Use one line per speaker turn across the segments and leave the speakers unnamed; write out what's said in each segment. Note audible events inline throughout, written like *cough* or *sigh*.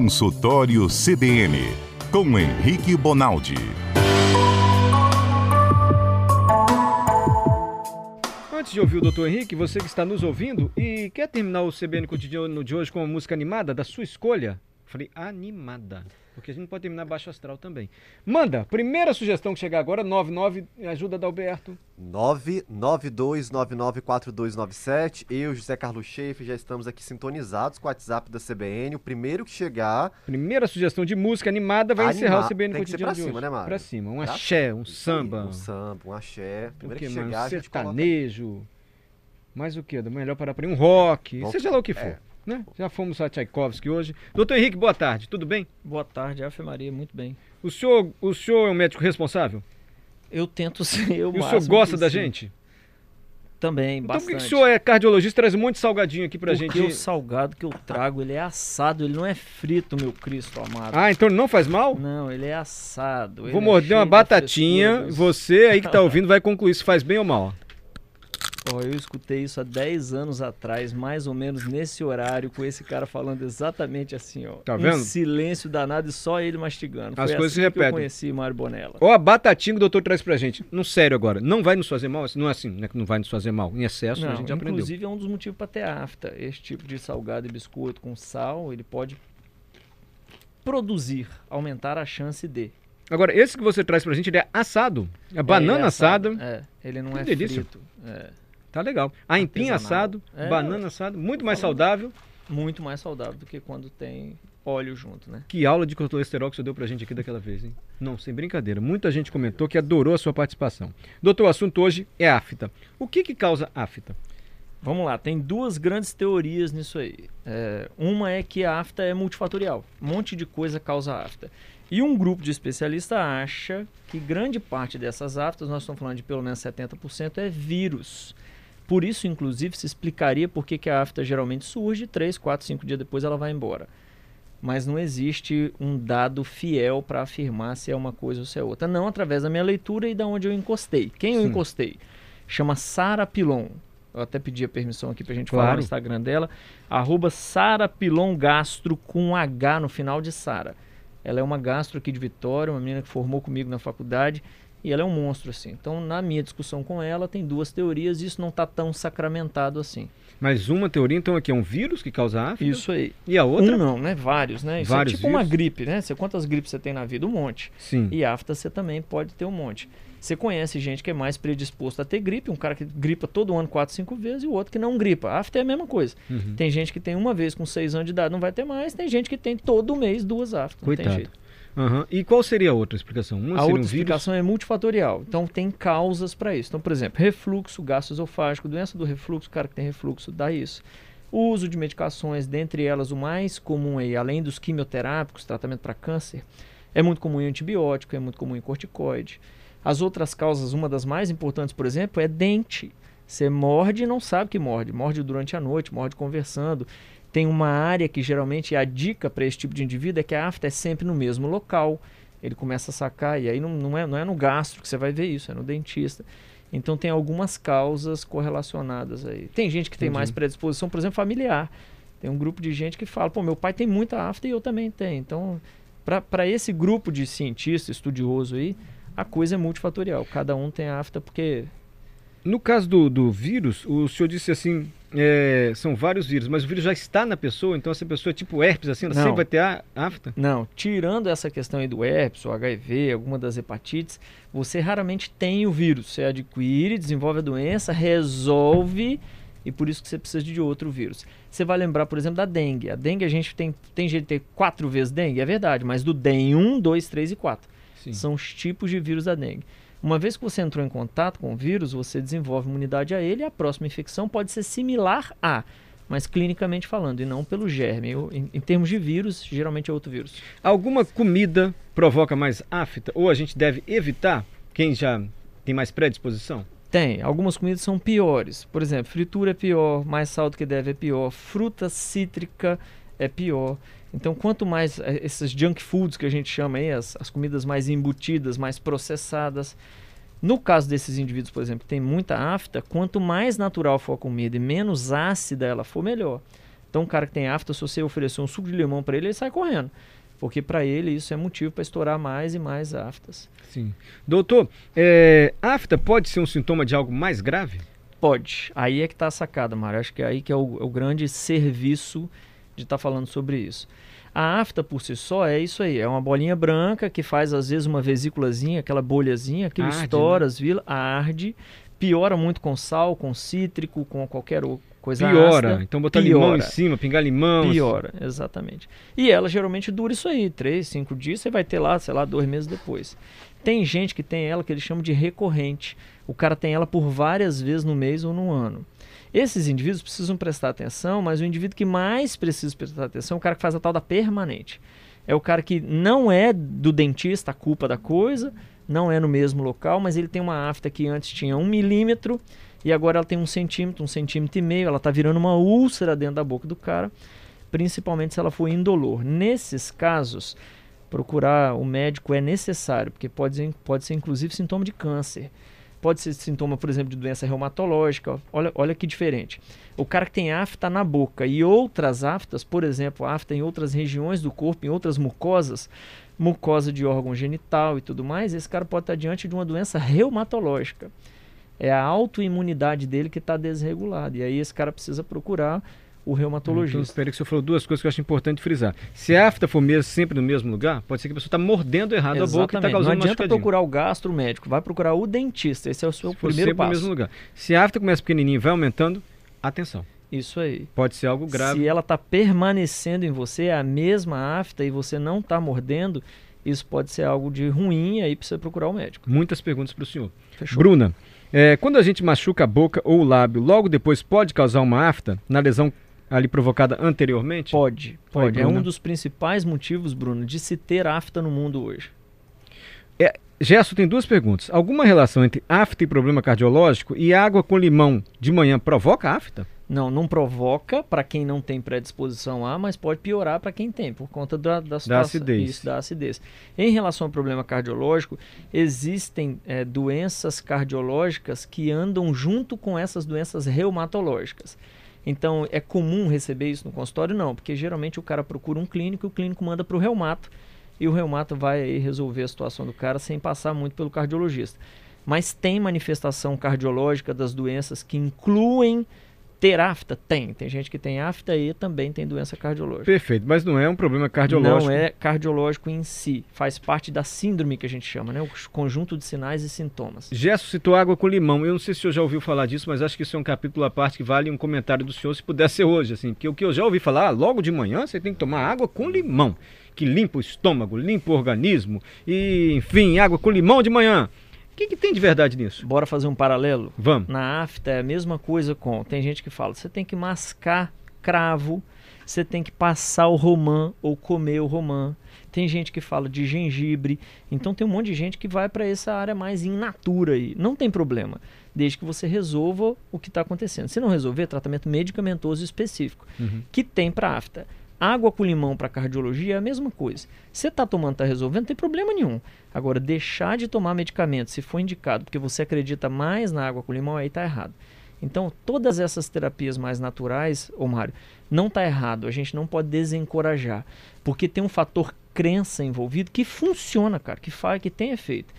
Consultório CBN, com Henrique Bonaldi.
Antes de ouvir o Dr. Henrique, você que está nos ouvindo e quer terminar o CBN cotidiano de hoje com uma música animada da sua escolha, falei animada. Porque a gente pode terminar baixo astral também. Manda, primeira sugestão que chegar agora, 99, ajuda da Alberto.
992994297. Eu, José Carlos Schaefer, já estamos aqui sintonizados com o WhatsApp da CBN. O primeiro que chegar.
Primeira sugestão de música animada vai Anima... encerrar o CBN
Tem que ser pra
cima,
hoje. né, Mário?
Pra cima. Um axé, um samba.
Um samba, um axé.
Primeiro que, que chegar, um sertanejo. Coloca... Mais o que? Melhor para um rock, rock, seja lá o que for. É. Né? Já fomos a Tchaikovsky hoje. Doutor Henrique, boa tarde, tudo bem?
Boa tarde, Ave Maria, muito bem.
O senhor, o senhor é um médico responsável?
Eu tento *laughs* ser eu
E o senhor gosta da gente?
Também,
então,
bastante.
por que o senhor é cardiologista traz um monte de salgadinho aqui pra
Porque
gente?
o salgado que eu trago, ele é assado, ele não é frito, meu Cristo amado.
Ah, então não faz mal?
Não, ele é assado.
Vou morder
é
uma batatinha, você aí que tá *laughs* ouvindo vai concluir se faz bem ou mal.
Oh, eu escutei isso há 10 anos atrás, mais ou menos nesse horário, com esse cara falando exatamente assim, ó.
Tá vendo? Um
silêncio danado e só ele mastigando.
As
Foi
coisas
assim
se repetem.
eu conheci Mário Bonella.
Ó, a batatinha que o doutor traz pra gente. Não sério agora. Não vai nos fazer mal? Não é assim, né? Que não vai nos fazer mal. Em excesso,
não,
a gente já aprendeu.
Inclusive, é um dos motivos para ter afta. Esse tipo de salgado e biscoito com sal, ele pode produzir, aumentar a chance de.
Agora, esse que você traz pra gente, ele é assado. É, é banana é assada.
É, ele não
que
é
delícia.
frito. É.
Tá legal. Aipim assado, é, banana assado, muito mais saudável.
Muito mais saudável do que quando tem óleo junto, né?
Que aula de colesterol que você deu pra gente aqui daquela vez, hein? Não, sem brincadeira. Muita gente comentou que adorou a sua participação. Doutor, o assunto hoje é afta. O que que causa afta?
Vamos lá, tem duas grandes teorias nisso aí. É, uma é que a afta é multifatorial. Um monte de coisa causa afta. E um grupo de especialistas acha que grande parte dessas aftas, nós estamos falando de pelo menos 70%, é vírus. Por isso, inclusive, se explicaria por que, que a afta geralmente surge, 3, 4, 5 dias depois ela vai embora. Mas não existe um dado fiel para afirmar se é uma coisa ou se é outra. Não através da minha leitura e da onde eu encostei. Quem eu encostei? Chama Sara Pilon. Eu até pedi a permissão aqui para a gente claro. falar no Instagram dela. Arroba Sara Pilon Gastro com H no final de Sara. Ela é uma gastro aqui de Vitória, uma menina que formou comigo na faculdade e ela é um monstro, assim. Então, na minha discussão com ela, tem duas teorias e isso não está tão sacramentado assim.
Mas uma teoria, então, aqui é um vírus que causa afta?
Isso aí.
E a outra?
Um não, né? Vários, né? Isso
Vários
é tipo
vírus?
uma gripe, né? Você, quantas gripes você tem na vida? Um monte.
Sim.
E afta você também pode ter um monte. Você conhece gente que é mais predisposto a ter gripe, um cara que gripa todo ano quatro, cinco vezes e o outro que não gripa. Afta é a mesma coisa.
Uhum.
Tem gente que tem uma vez com seis anos de idade, não vai ter mais. Tem gente que tem todo mês duas aftas.
Coitado.
Não tem jeito.
Uhum. E qual seria a outra explicação? Uma
a outra
um
explicação é multifatorial. Então tem causas para isso. Então, por exemplo, refluxo gastroesofágico, doença do refluxo, o cara que tem refluxo dá isso. O uso de medicações, dentre elas o mais comum aí, além dos quimioterápicos, tratamento para câncer, é muito comum em antibiótico, é muito comum em corticoide. As outras causas, uma das mais importantes, por exemplo, é dente. Você morde e não sabe que morde. Morde durante a noite, morde conversando tem uma área que geralmente é a dica para esse tipo de indivíduo é que a afta é sempre no mesmo local. Ele começa a sacar, e aí não, não, é, não é no gastro que você vai ver isso, é no dentista. Então tem algumas causas correlacionadas aí. Tem gente que tem mais predisposição, por exemplo, familiar. Tem um grupo de gente que fala, pô, meu pai tem muita afta e eu também tenho. Então, para esse grupo de cientista, estudioso aí, a coisa é multifatorial. Cada um tem afta porque
no caso do, do vírus, o senhor disse assim, é, são vários vírus, mas o vírus já está na pessoa, então essa pessoa é tipo herpes, assim, ela
Não.
sempre vai ter a afta?
Não, tirando essa questão aí do herpes, o HIV, alguma das hepatites, você raramente tem o vírus. Você adquire, desenvolve a doença, resolve e por isso que você precisa de outro vírus. Você vai lembrar, por exemplo, da dengue. A dengue a gente tem, tem gente que ter quatro vezes dengue, é verdade, mas do DEM 1, 2, 3 e 4.
Sim.
São os tipos de vírus da dengue. Uma vez que você entrou em contato com o vírus, você desenvolve imunidade a ele e a próxima infecção pode ser similar a, mas clinicamente falando, e não pelo germe. Eu, em, em, termos de vírus, geralmente é outro vírus.
Alguma comida provoca mais afta? Ou a gente deve evitar quem já tem mais predisposição?
Tem. Algumas comidas são piores. Por exemplo, fritura é pior, mais sal do que deve é pior, fruta cítrica é pior. Então, quanto mais eh, esses junk foods que a gente chama aí, as, as comidas mais embutidas, mais processadas, no caso desses indivíduos, por exemplo, que tem muita afta, quanto mais natural for a comida e menos ácida ela for, melhor. Então, o cara que tem afta, se você oferecer um suco de limão para ele, ele sai correndo. Porque para ele isso é motivo para estourar mais e mais aftas.
Sim. Doutor, é, afta pode ser um sintoma de algo mais grave?
Pode. Aí é que está a sacada, Mário. Acho que é aí que é o, é o grande serviço de estar tá falando sobre isso. A afta por si só é isso aí, é uma bolinha branca que faz às vezes uma vesículazinha, aquela bolhazinha, aquilo
Arde,
estoura,
né?
as vila, arde, piora muito com sal, com cítrico, com qualquer coisa
Piora.
ácida.
Então botar limão em
Piora.
cima, pingar limão.
Piora, exatamente. E ela geralmente dura isso aí, três, cinco dias, você vai ter lá, sei lá, dois meses depois. Tem gente que tem ela que eles chamam de recorrente. O cara tem ela por várias vezes no mês ou no ano. Esses indivíduos precisam prestar atenção, mas o indivíduo que mais precisa prestar atenção é o cara que faz a tal da permanente. É o cara que não é do dentista a culpa da coisa, não é no mesmo local, mas ele tem uma afta que antes tinha um milímetro e agora ela tem um centímetro, um centímetro e meio, ela está virando uma úlcera dentro da boca do cara, principalmente se ela for indolor. Nesses casos, procurar o médico é necessário, porque pode ser, pode ser inclusive sintoma de câncer. Pode ser sintoma, por exemplo, de doença reumatológica. Olha, olha que diferente. O cara que tem afta na boca e outras aftas, por exemplo, afta em outras regiões do corpo, em outras mucosas, mucosa de órgão genital e tudo mais, esse cara pode estar diante de uma doença reumatológica. É a autoimunidade dele que está desregulada. E aí esse cara precisa procurar o
Então,
reumatologista.
espera que você falou duas coisas que eu acho importante frisar. Se a afta for mesmo sempre no mesmo lugar, pode ser que a pessoa está mordendo errado a boca e está
Exatamente. Não
causando
adianta procurar o gastro médico, vai procurar o dentista. Esse é o seu
Se
primeiro
sempre no
passo.
mesmo lugar. Se a afta começa pequenininha e vai aumentando, atenção.
Isso aí.
Pode ser algo grave.
Se ela está permanecendo em você, é a mesma afta e você não está mordendo, isso pode ser algo de ruim, aí precisa procurar o médico.
Muitas perguntas para o senhor.
Fechou?
Bruna, é, quando a gente machuca a boca ou o lábio, logo depois pode causar uma afta na lesão ali provocada anteriormente?
Pode, pode. É
Bruna.
um dos principais motivos, Bruno, de se ter afta no mundo hoje.
Gerson tem duas perguntas. Alguma relação entre afta e problema cardiológico e água com limão de manhã provoca afta?
Não, não provoca para quem não tem predisposição a, mas pode piorar para quem tem, por conta da, da, situação-
acidez.
Isso, da acidez. Em relação ao problema cardiológico, existem eh, doenças cardiológicas que andam junto com essas doenças reumatológicas. Então, é comum receber isso no consultório? Não, porque geralmente o cara procura um clínico e o clínico manda para o reumato e o reumato vai resolver a situação do cara sem passar muito pelo cardiologista. Mas tem manifestação cardiológica das doenças que incluem ter afta? Tem. Tem gente que tem afta e também tem doença cardiológica.
Perfeito, mas não é um problema cardiológico.
Não é cardiológico em si. Faz parte da síndrome que a gente chama, né? O conjunto de sinais e sintomas.
Gerson citou água com limão. Eu não sei se o senhor já ouviu falar disso, mas acho que isso é um capítulo à parte que vale um comentário do senhor, se puder ser hoje, assim. Porque o que eu já ouvi falar, ah, logo de manhã você tem que tomar água com limão, que limpa o estômago, limpa o organismo, e enfim, água com limão de manhã. O que, que tem de verdade nisso?
Bora fazer um paralelo?
Vamos.
Na afta é a mesma coisa com. Tem gente que fala, você tem que mascar cravo, você tem que passar o romã ou comer o romã. Tem gente que fala de gengibre. Então tem um monte de gente que vai para essa área mais in natura aí. Não tem problema, desde que você resolva o que está acontecendo. Se não resolver, tratamento medicamentoso específico,
Uhum.
que tem para afta. Água com limão para cardiologia é a mesma coisa. Você está tomando, está resolvendo, não tem problema nenhum. Agora, deixar de tomar medicamento, se for indicado, porque você acredita mais na água com limão, aí está errado. Então, todas essas terapias mais naturais, ô Mário, não está errado. A gente não pode desencorajar. Porque tem um fator crença envolvido que funciona, cara, que faz, que tem efeito.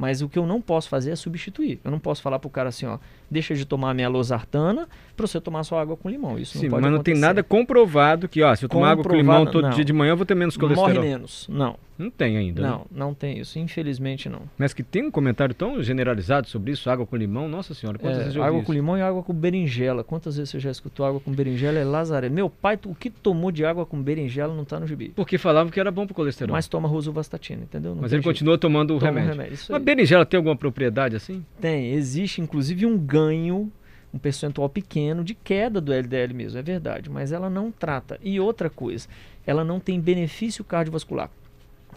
Mas o que eu não posso fazer é substituir. Eu não posso falar pro cara assim, ó, deixa de tomar minha losartana para você tomar sua água com limão. Isso
Sim,
não pode
mas não tem
acontecer.
nada comprovado que, ó, se eu tomar água com limão todo
não.
dia de manhã, eu vou ter menos colesterol.
Morre menos. Não,
Não tem ainda. né?
não, não tem isso. Infelizmente não.
Mas que tem um comentário tão generalizado sobre isso, água com limão, nossa senhora, quantas
É,
vezes eu
água
isso?
com limão e água com berinjela. Quantas vezes você já escutou água com berinjela? É lazaré. Meu pai, o que tomou de água com berinjela não tá no gibi.
Porque falavam que era bom pro colesterol.
Mas toma rosuvastatina, entendeu? Não
Mas ele
jeito.
continua tomando o
Toma
remédio.
remédio,
Mas
aí.
berinjela tem alguma propriedade assim?
Tem, existe inclusive um ganho, um percentual pequeno de queda do LDL mesmo, é verdade, mas ela não trata. E outra coisa, ela não tem benefício cardiovascular.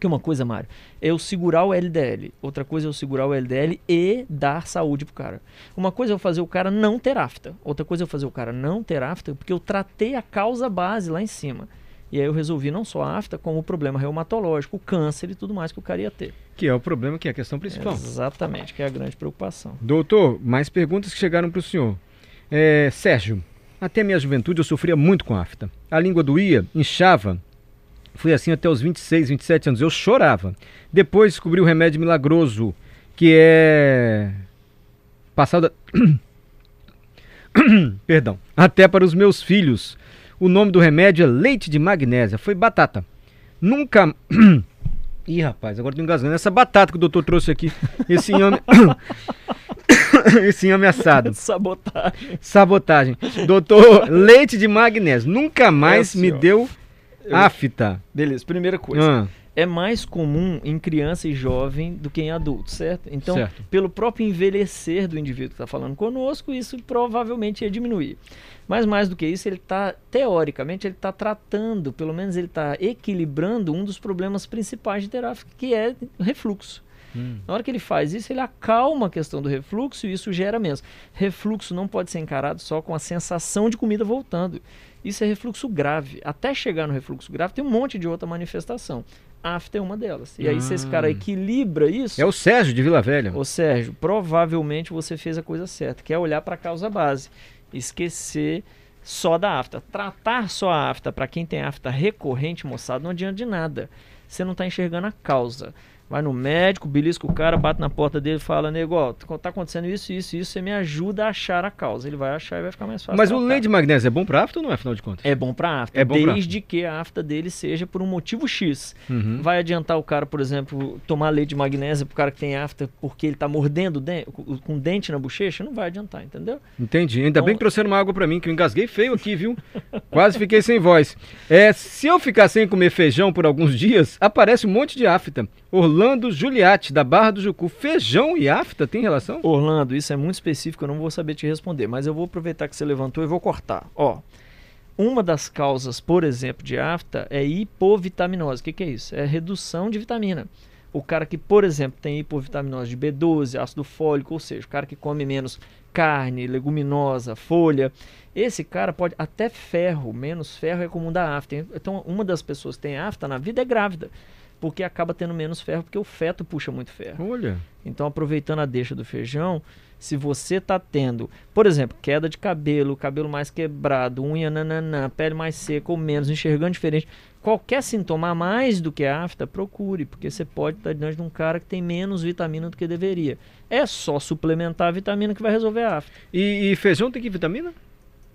Porque uma coisa, Mário, é eu segurar o LDL, outra coisa é eu segurar o LDL e dar saúde pro cara. Uma coisa é eu fazer o cara não ter afta, outra coisa é eu fazer o cara não ter afta, porque eu tratei a causa base lá em cima. E aí eu resolvi não só a afta, como o problema reumatológico, o câncer e tudo mais que o cara ia ter.
Que é o problema, que é a questão principal.
Exatamente, que é a grande preocupação.
Doutor, mais perguntas que chegaram para o senhor. É, Sérgio, Até minha juventude eu sofria muito com afta. A língua doía, inchava. Fui assim até os 26, 27 anos. Eu chorava. Depois descobri o remédio milagroso, que é passado *coughs* Perdão. Até para os meus filhos. O nome do remédio é leite de magnésia. Foi batata. Nunca *coughs* Ih, rapaz, agora tô engasgando. Essa batata que o doutor trouxe aqui. Esse inhame. *coughs* esse inhame assado. *laughs*
Sabotagem.
Sabotagem. Doutor, leite de magnésio. Nunca mais
É,
me
senhor.
deu
Eu-
afta.
Beleza, primeira coisa.
Ah,
É mais comum em criança e jovem do que em adulto, certo? Então,
Certo.
pelo próprio envelhecer do indivíduo que está falando conosco, isso provavelmente ia diminuir. Mas mais do que isso, ele está, teoricamente, ele está tratando, pelo menos ele está equilibrando um dos problemas principais de terapia, que é refluxo.
hum.
Na hora que ele faz isso, ele acalma a questão do refluxo e isso gera menos. Refluxo não pode ser encarado só com a sensação de comida voltando. Isso é refluxo grave. Até chegar no refluxo grave, tem um monte de outra manifestação. Afta é uma delas. E aí, se esse cara
Ah.
equilibra isso,
É o Sérgio de Vila Velha.
Ô Sérgio, provavelmente você fez a coisa certa, que é olhar para a causa base. Esquecer só da afta. Tratar só a afta para quem tem afta recorrente, moçada, não adianta de nada. Você não está enxergando a causa. Vai no médico, belisca o cara, bate na porta dele e fala, nego, ó, tá acontecendo isso, isso, isso, você me ajuda a achar a causa. Ele vai achar e vai ficar mais fácil.
Mas o leite de magnésio é bom pra afta ou não é, afinal de contas?
É bom para afta,
É bom pra
desde que a afta dele seja por um motivo X.
Uhum.
Vai adiantar o cara, por exemplo, tomar leite de magnésia pro cara que tem afta porque ele tá mordendo den- com dente na bochecha? Não vai adiantar, entendeu?
Entendi. Ainda
Então-
bem que trouxeram uma água pra mim, que eu engasguei feio aqui, viu? *laughs* Quase fiquei sem voz. É, se eu ficar sem comer feijão por alguns dias, aparece um monte de afta. Orlando Juliati, da Barra do Jucu. Feijão e afta tem relação?
Orlando, isso é muito específico, eu não vou saber te responder, mas eu vou aproveitar que você levantou e vou cortar. Ó, uma das causas, por exemplo, de afta é hipovitaminose. O que, que é isso? É redução de vitamina. O cara que, por exemplo, tem hipovitaminose de B12, ácido fólico, ou seja, o cara que come menos carne, leguminosa, folha, esse cara pode até ferro, menos ferro é comum da afta. Então, uma das pessoas que tem afta na vida é grávida, porque acaba tendo menos ferro, porque o feto puxa muito ferro.
Olha.
Então, aproveitando a deixa do feijão, se você está tendo, por exemplo, queda de cabelo, cabelo mais quebrado, unha nananã, pele mais seca ou menos, enxergando diferente, qualquer sintoma a mais do que a afta, procure, porque você pode estar diante de um cara que tem menos vitamina do que deveria. É só suplementar a vitamina que vai resolver a afta.
E, e feijão tem que vitamina?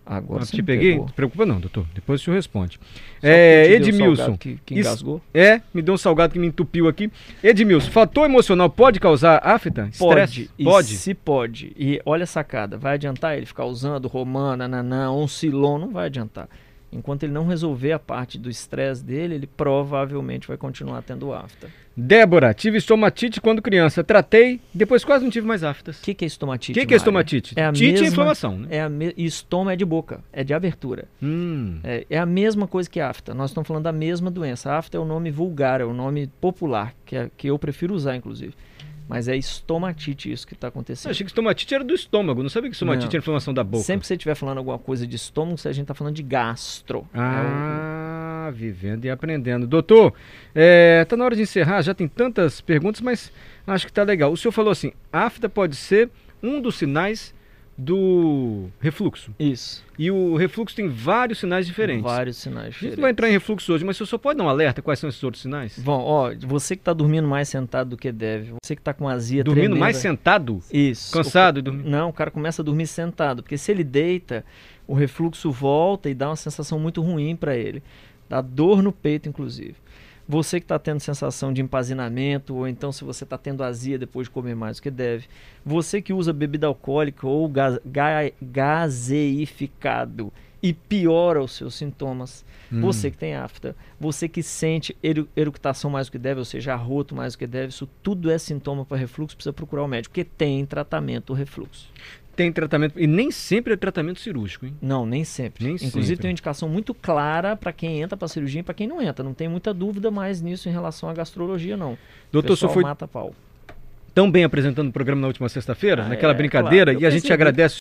Agora
Ah, te peguei?
pegou.
Não te preocupa não, doutor. Depois o senhor responde. É, Edmilson.
salgado Que, que
Isso-
engasgou?
É, me deu um salgado que me entupiu aqui. Edmilson, fator emocional pode causar afta?
Pode,
Estresse?
e
Pode.
se pode. E olha a sacada, vai adiantar ele ficar usando romana, nanã, oncilon, não vai adiantar. Enquanto ele não resolver a parte do estresse dele, ele provavelmente vai continuar tendo afta.
Débora, tive estomatite quando criança. Tratei, depois quase não tive mais aftas.
O que, que é estomatite?
O que, que é estomatite?
É a
Tite é
mesma-
inflamação, né?
É a me... Estoma é de boca, é de abertura.
Hum.
É, é a mesma coisa que afta. Nós estamos falando da mesma doença. afta é o nome vulgar, é o nome popular, que, é, que eu prefiro usar, inclusive. Mas é estomatite isso que está
Eu
acontecendo.
achei que estomatite era do estômago. Não sabia que estomatite
Não.
era inflamação da boca.
Sempre que você estiver falando alguma coisa de estômago, a gente está falando de gastro. É o-
Ah, vivendo e aprendendo. Doutor, é, tá na hora de encerrar, já tem tantas perguntas, mas acho que tá legal. O senhor falou assim, afta pode ser um dos sinais do refluxo.
Isso.
E o refluxo tem vários sinais diferentes.
Vários sinais
A gente
diferentes.
vai entrar em refluxo hoje, mas o senhor só pode dar um alerta quais são esses outros sinais?
Bom, ó, você que tá dormindo mais sentado do que deve, você que tá com azia
Dormindo
tremenda-
mais sentado?
Isso.
Cansado
O-
e dormindo?
Não, o cara começa a dormir sentado, porque se ele deita, o refluxo volta e dá uma sensação muito ruim para ele. Dá dor no peito, inclusive. Você que está tendo sensação de empazinamento, ou então se você está tendo azia depois de comer mais do que deve. Você que usa bebida alcoólica ou ga- ga- gaseificado e piora os seus sintomas.
Hum.
Você que tem afta, você que sente eru- eructação mais do que deve, ou seja, arroto mais do que deve, isso tudo é sintoma para refluxo, precisa procurar o médico, porque tem tratamento o refluxo.
Tem tratamento, e nem sempre é tratamento cirúrgico, hein?
Não, nem sempre.
Nem
Inclusive
sempre.
tem uma indicação muito clara para quem entra para cirurgia e para quem não entra. Não tem muita dúvida mais nisso em relação à gastrologia, não.
Doutor, o
pessoal
foi
mata pau.
tão bem apresentando o programa na última sexta-feira,
Ah,
naquela
é,
brincadeira,
claro.
e a gente agradece